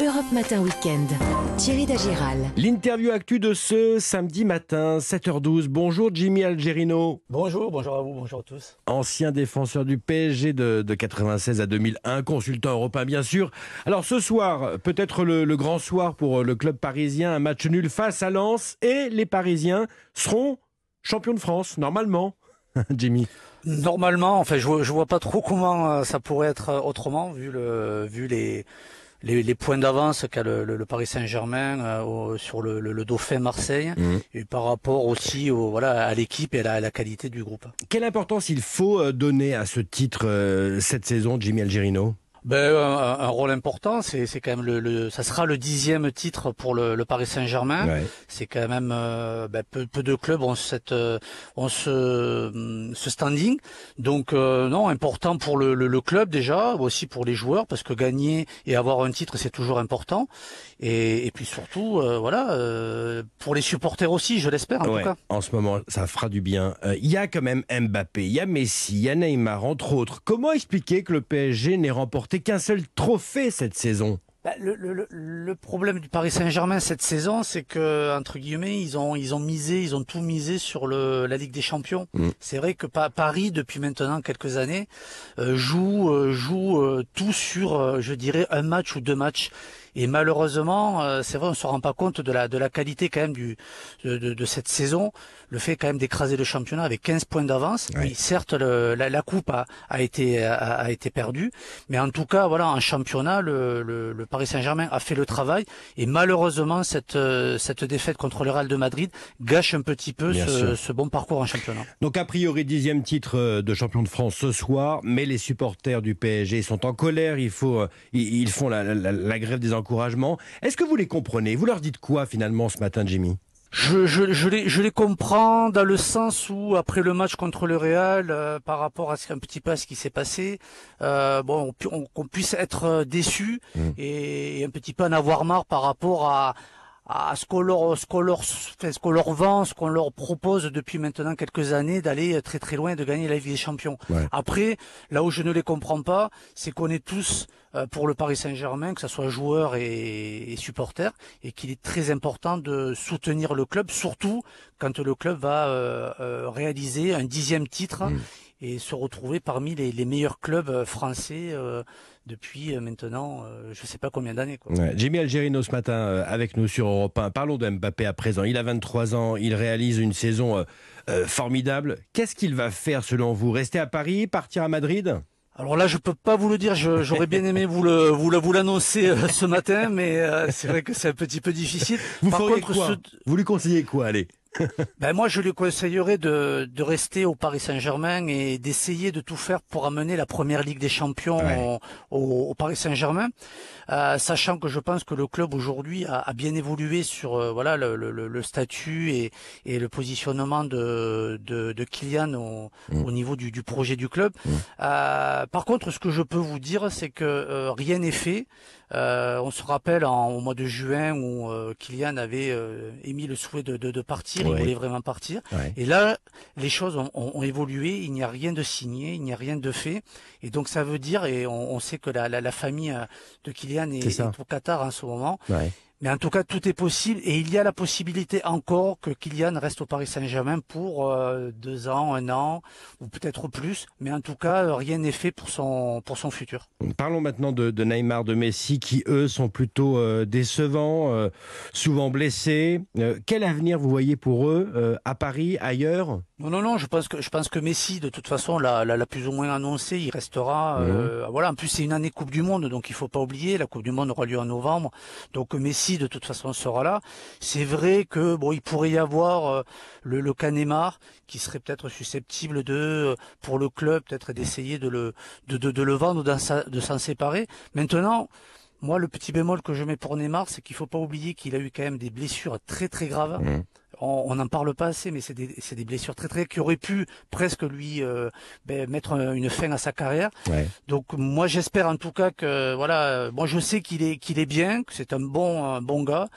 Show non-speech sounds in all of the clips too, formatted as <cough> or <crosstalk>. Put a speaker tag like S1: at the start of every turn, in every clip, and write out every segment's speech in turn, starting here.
S1: Europe Matin Weekend. Thierry Dagiral.
S2: L'interview actu de ce samedi matin, 7h12. Bonjour Jimmy Algerino.
S3: Bonjour, bonjour à vous, bonjour à tous.
S2: Ancien défenseur du PSG de, de 96 à 2001, consultant européen bien sûr. Alors ce soir, peut-être le, le grand soir pour le club parisien, un match nul face à Lens et les Parisiens seront champions de France, normalement. <laughs> Jimmy.
S3: Normalement, enfin, je vois, je vois pas trop comment euh, ça pourrait être euh, autrement vu le, vu les, les, les points d'avance qu'a le, le, le Paris Saint-Germain euh, sur le, le, le Dauphin Marseille
S2: Mhm.
S3: et par rapport aussi au, voilà, à l'équipe et à la, à la qualité du groupe.
S2: Quelle importance il faut euh, donner à ce titre euh, cette saison, Jimmy Algerino?
S3: Ben, un, un rôle important, c'est c'est quand même le, le, ça sera le dixième titre pour le, le Paris Saint-Germain.
S2: Ouais.
S3: C'est quand même euh, ben, peu, peu de clubs ont cette euh, ont ce, hum, ce standing. Donc euh, non, important pour le, le, le club déjà, aussi pour les joueurs parce que gagner et avoir un titre c'est toujours important. Et, et puis surtout euh, voilà euh, pour les supporters aussi, je l'espère en
S2: Ouais,
S3: tout cas.
S2: En ce moment, ça fera du bien. Euh, Il y a quand même Mbappé, il y a Messi, il y a Neymar, entre autres. Comment expliquer que le PSG n'ait remporté qu'un seul trophée cette saison
S3: le, le, le- le problème du Paris Saint-Germain cette saison, c'est que entre guillemets, ils ont ils ont misé, ils ont tout misé sur le la Ligue des Champions.
S2: Mm.
S3: C'est vrai que Pa- Paris depuis maintenant quelques années euh, joue euh, joue euh, tout sur, euh, je dirais, un match ou deux matchs. Et malheureusement, euh, c'est vrai, on se rend pas compte de la de la qualité quand même du de, de, de cette saison. Le fait quand même d'écraser le championnat avec 15 points d'avance. Oui, certes, le, la, la coupe a, a été a, a été perdue, mais en tout cas, voilà, en championnat, le, le, le Paris Saint-Germain a fait le travail. Et malheureusement, cette euh, cette défaite contre le Real de Madrid gâche un petit peu ce, bon parcours en championnat.
S2: Donc a priori dixième titre euh, de champion de France ce soir, mais les supporters du PSG sont en colère. Il faut, euh, ils, ils font la, la- la grève des encouragements. Est-ce que vous les comprenez? Vous leur dites quoi finalement ce matin, Jimmy?
S3: Je, je, je, les, je les comprends dans le sens où après le match contre le Real, euh, par rapport à ce un petit peu à ce qui s'est passé, euh, bon, on pu- on- qu'on puisse être euh, déçu
S2: Mm.
S3: et, un petit peu en avoir marre par rapport à à ce qu'on leur, ce qu'on leur, enfin, ce qu'on leur vend, ce qu'on leur propose depuis maintenant quelques années d'aller très très loin et de gagner la Ligue des Champions.
S2: Ouais.
S3: Après, là où je ne les comprends pas, c'est qu'on est tous euh, pour le Paris Saint-Germain, que ce soit joueurs et, et supporters, et qu'il est très important de soutenir le club, surtout quand le club va euh, euh, réaliser un dixième titre
S2: Mm.
S3: Et se retrouver parmi les, les meilleurs clubs euh, français euh, depuis euh, maintenant, euh, je sais pas combien d'années.
S2: Ouais, Jimmy Algerino ce matin euh, avec nous sur Europe 1. Parlons de Mbappé à présent. Il a 23 ans, il réalise une saison formidable. Qu'est-ce qu'il va faire selon vous? Rester à Paris, partir à Madrid?
S3: Alors là, je peux pas vous le dire. J'aurais bien aimé vous le vous le- vous l'annoncer euh, ce matin, mais euh, c'est vrai que c'est un petit peu difficile.
S2: Vous
S3: Par
S2: feriez
S3: contre,
S2: quoi?
S3: ce-
S2: Vous lui conseillez quoi Allez?
S3: Ben moi, je lui conseillerais de, de rester au Paris Saint-Germain et d'essayer de tout faire pour amener la première Ligue des Champions
S2: Ouais.
S3: au, Paris Saint-Germain, Euh, sachant que je pense que le club aujourd'hui a, a bien évolué sur euh, voilà le, le- le- le statut et, et le positionnement de, de, de Kylian au,
S2: Mm.
S3: au niveau du, du projet du club.
S2: Mm.
S3: Euh, par contre, ce que je peux vous dire, c'est que euh, rien n'est fait. Euh, on se rappelle en, au mois de juin où euh, Kylian avait euh, émis le souhait de, de, de partir,
S2: Ouais.
S3: il voulait vraiment partir.
S2: Ouais.
S3: Et là, les choses ont, ont- ont évolué, il n'y a rien de signé, il n'y a rien de fait. Et donc ça veut dire, et on, on sait que la, la, la famille euh, de Kylian est,
S2: C'est ça.
S3: est au Qatar en ce moment,
S2: Ouais.
S3: Mais en tout cas tout est possible. Et il y a la possibilité encore que Kylian reste au Paris Saint-Germain pour euh, deux ans, un an, ou peut-être plus. Mais en tout cas, euh, rien n'est fait pour son, pour son futur.
S2: Parlons maintenant de, de Neymar, de Messi, qui eux sont plutôt euh, décevants, euh, souvent blessés. Quel avenir vous voyez pour eux à Paris, ailleurs?
S3: Non, non, non. Je pense que je pense que Messi, de toute façon, l'a, l'a, l'a plus ou moins annoncé. Il restera. euh, voilà. En plus, c'est une année Coupe du Monde, donc il faut pas oublier. La Coupe du Monde aura lieu en novembre, donc Messi, de toute façon, sera là. C'est vrai que bon, il pourrait y avoir euh, le, le cas Neymar, qui serait peut-être susceptible de, euh, pour le club, peut-être d'essayer de le de, de, de le vendre de s'en séparer. Maintenant. Moi, le petit bémol que je mets pour Neymar, c'est qu'il faut pas oublier qu'il a eu quand même des blessures très très graves.
S2: Mhm.
S3: On n'en parle pas assez, mais c'est des, des blessures très très qui auraient pu presque lui euh, ben, mettre un- une fin à sa carrière.
S2: Ouais.
S3: Donc moi j'espère en tout cas que voilà, moi je sais qu'il est qu'il est bien, que c'est un bon un bon gars,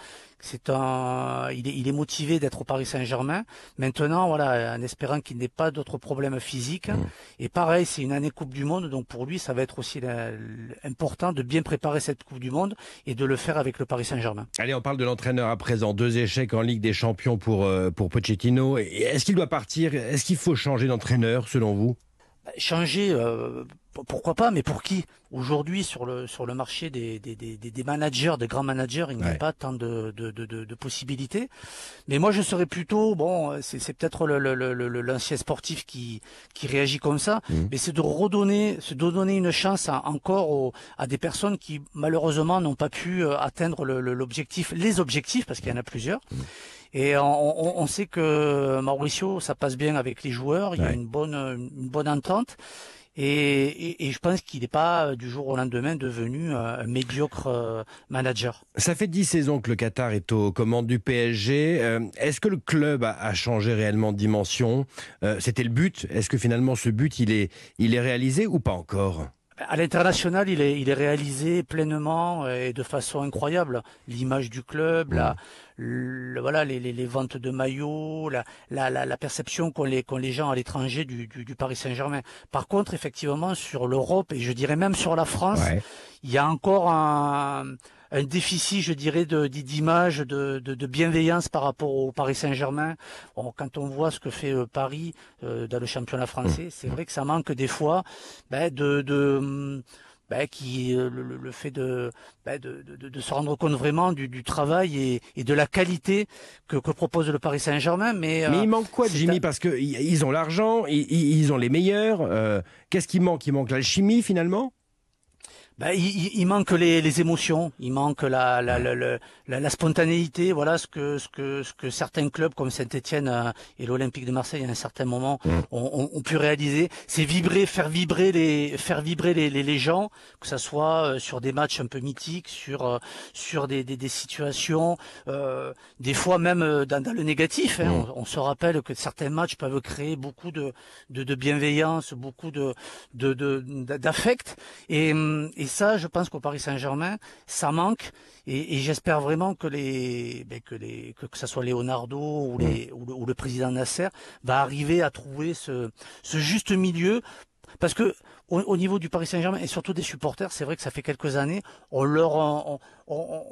S3: C'est un, il est, il est motivé d'être au Paris Saint-Germain. Maintenant, voilà, en espérant qu'il n'ait pas d'autres problèmes physiques. Mmh. Et pareil, c'est une année Coupe du Monde, donc pour lui, ça va être aussi important de bien préparer cette Coupe du Monde et de le faire avec le Paris Saint-Germain.
S2: Allez, on parle de l'entraîneur à présent. Deux échecs en Ligue des Champions pour euh, pour Pochettino. Est-ce qu'il doit partir? Est-ce qu'il faut changer d'entraîneur selon vous?
S3: Changer, euh, pourquoi pas, mais pour qui Aujourd'hui, sur le sur le marché des, des, des, des managers, des grands managers, il n'y a pas tant de, de, de, de, possibilités. Mais moi, je serais plutôt, bon, c'est peut-être l'ancien sportif qui, qui réagit comme ça, mmh. mais c'est de redonner, c'est de donner une chance encore à des personnes qui, malheureusement, n'ont pas pu euh, atteindre l'objectif, les objectifs, parce qu'il y en a plusieurs. Mmh. Et on, on, sait que Mauricio, ça passe bien avec les joueurs, il y a une bonne, une bonne entente. Et, et, je pense qu'il n'est pas euh, du jour au lendemain devenu euh, un médiocre euh, manager.
S2: Ça fait dix saisons que le Qatar est aux commandes du PSG. Est-ce que le club a, changé réellement de dimension? C'était le but. Est-ce que finalement ce but il est, il est réalisé ou pas encore?
S3: À l'international, il est, il est réalisé pleinement et de façon incroyable. L'image du club, la, voilà, les, les, les, ventes de maillots, la, la, la, perception qu'ont les, les gens à l'étranger du, du, du, Paris Saint-Germain. Par contre, effectivement, sur l'Europe et je dirais même sur la France, il y a encore un, un déficit, je dirais, d'image, de, de, de, bienveillance par rapport au Paris Saint-Germain. quand on voit ce que fait euh, Paris euh, dans le championnat français, c'est vrai que ça manque des fois ben, de, de ben, qui euh, le, fait ben, de, de, de, se rendre compte vraiment du, du travail et, et, de la qualité que, que propose le Paris Saint-Germain.
S2: Mais, mais il manque quoi, Jimmy Parce que ils ont l'argent, ils, ils, ont les meilleurs. Qu'est-ce qui manque? Il manque l'alchimie finalement?
S3: Ben, il, il, manque les, les, émotions, il manque la, la, la, la, la spontanéité, voilà ce que, ce que, ce que certains clubs comme Saint-Etienne euh, et l'Olympique de Marseille à un certain moment mm. ont, ont, pu réaliser. C'est vibrer, faire vibrer les, faire vibrer les, les, les, gens, que ça soit euh, sur des matchs un peu mythiques, sur, euh, sur des, des, des situations, euh, des fois même dans, dans le négatif. Hein. On, on, se rappelle que certains matchs peuvent créer beaucoup de, de, de bienveillance, beaucoup de, d'affect de, et, et ça, je pense qu'au Paris Saint-Germain, ça manque. Et, j'espère vraiment que les, ben, que les, que, ça soit Leonardo ou, les, ou, le, président Nasser va arriver à trouver ce, ce juste milieu parce que au, niveau du Paris Saint-Germain et surtout des supporters, c'est vrai que ça fait quelques années, on leur, on, on,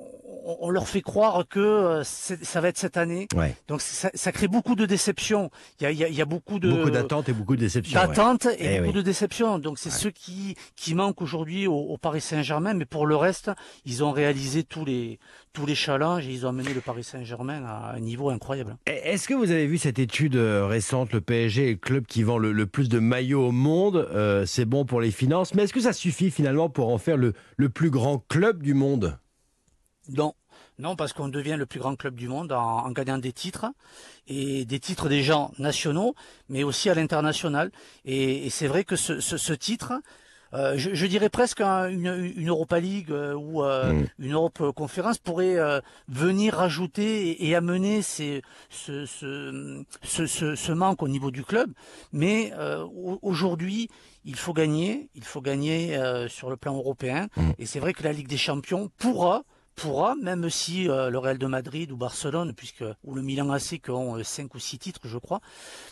S3: on leur fait croire que euh, ça va être cette année. Donc ça, ça, crée beaucoup de déceptions. Il y a, il y a, beaucoup de
S2: beaucoup d'attentes et beaucoup de déceptions.
S3: D'attentes et eh beaucoup de déceptions. Donc c'est ce qui qui manque aujourd'hui au, au, Paris Saint-Germain. Mais pour le reste, ils ont réalisé tous les tous les challenges et ils ont amené le Paris Saint-Germain à un niveau incroyable.
S2: Est-ce que vous avez vu cette étude euh, récente, le PSG est le club qui vend le, plus de maillots au monde euh, C'est bon pour les finances, mais est-ce que ça suffit finalement pour en faire le, plus grand club du monde?
S3: Non. Non, parce qu'on devient le plus grand club du monde en, gagnant des titres et des titres des gens nationaux, mais aussi à l'international. Et, c'est vrai que ce titre, euh, je, je, dirais presque une, une, Europa League euh, ou euh, mm. une Europe Conférence pourrait venir rajouter et, amener ces, ce, ce, ce, ce, manque au niveau du club. Mais aujourd'hui, il faut gagner, il faut gagner sur le plan européen. Mm. Et c'est vrai que la Ligue des Champions pourra pourra, même si euh, le Real de Madrid ou Barcelone, puisque ou le Milan AC qui ont 5 euh, ou 6 titres, je crois.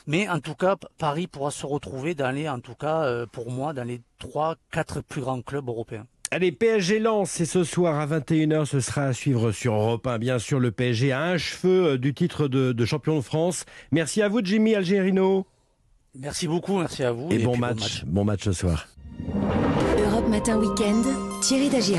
S3: Mais en tout cas, Paris pourra se retrouver dans les, en tout cas, euh, pour moi, dans les 3, 4 plus grands clubs européens.
S2: Allez, PSG lance, c'est ce soir à 21h, ce sera à suivre sur Europe 1. Bien sûr, le PSG a un cheveu du titre de, champion de France. Merci à vous, Jimmy Algerino.
S3: Merci beaucoup, merci à vous.
S2: Et, bon, match, bon match, ce soir.
S1: Europe Matin Weekend, Thierry Dagier.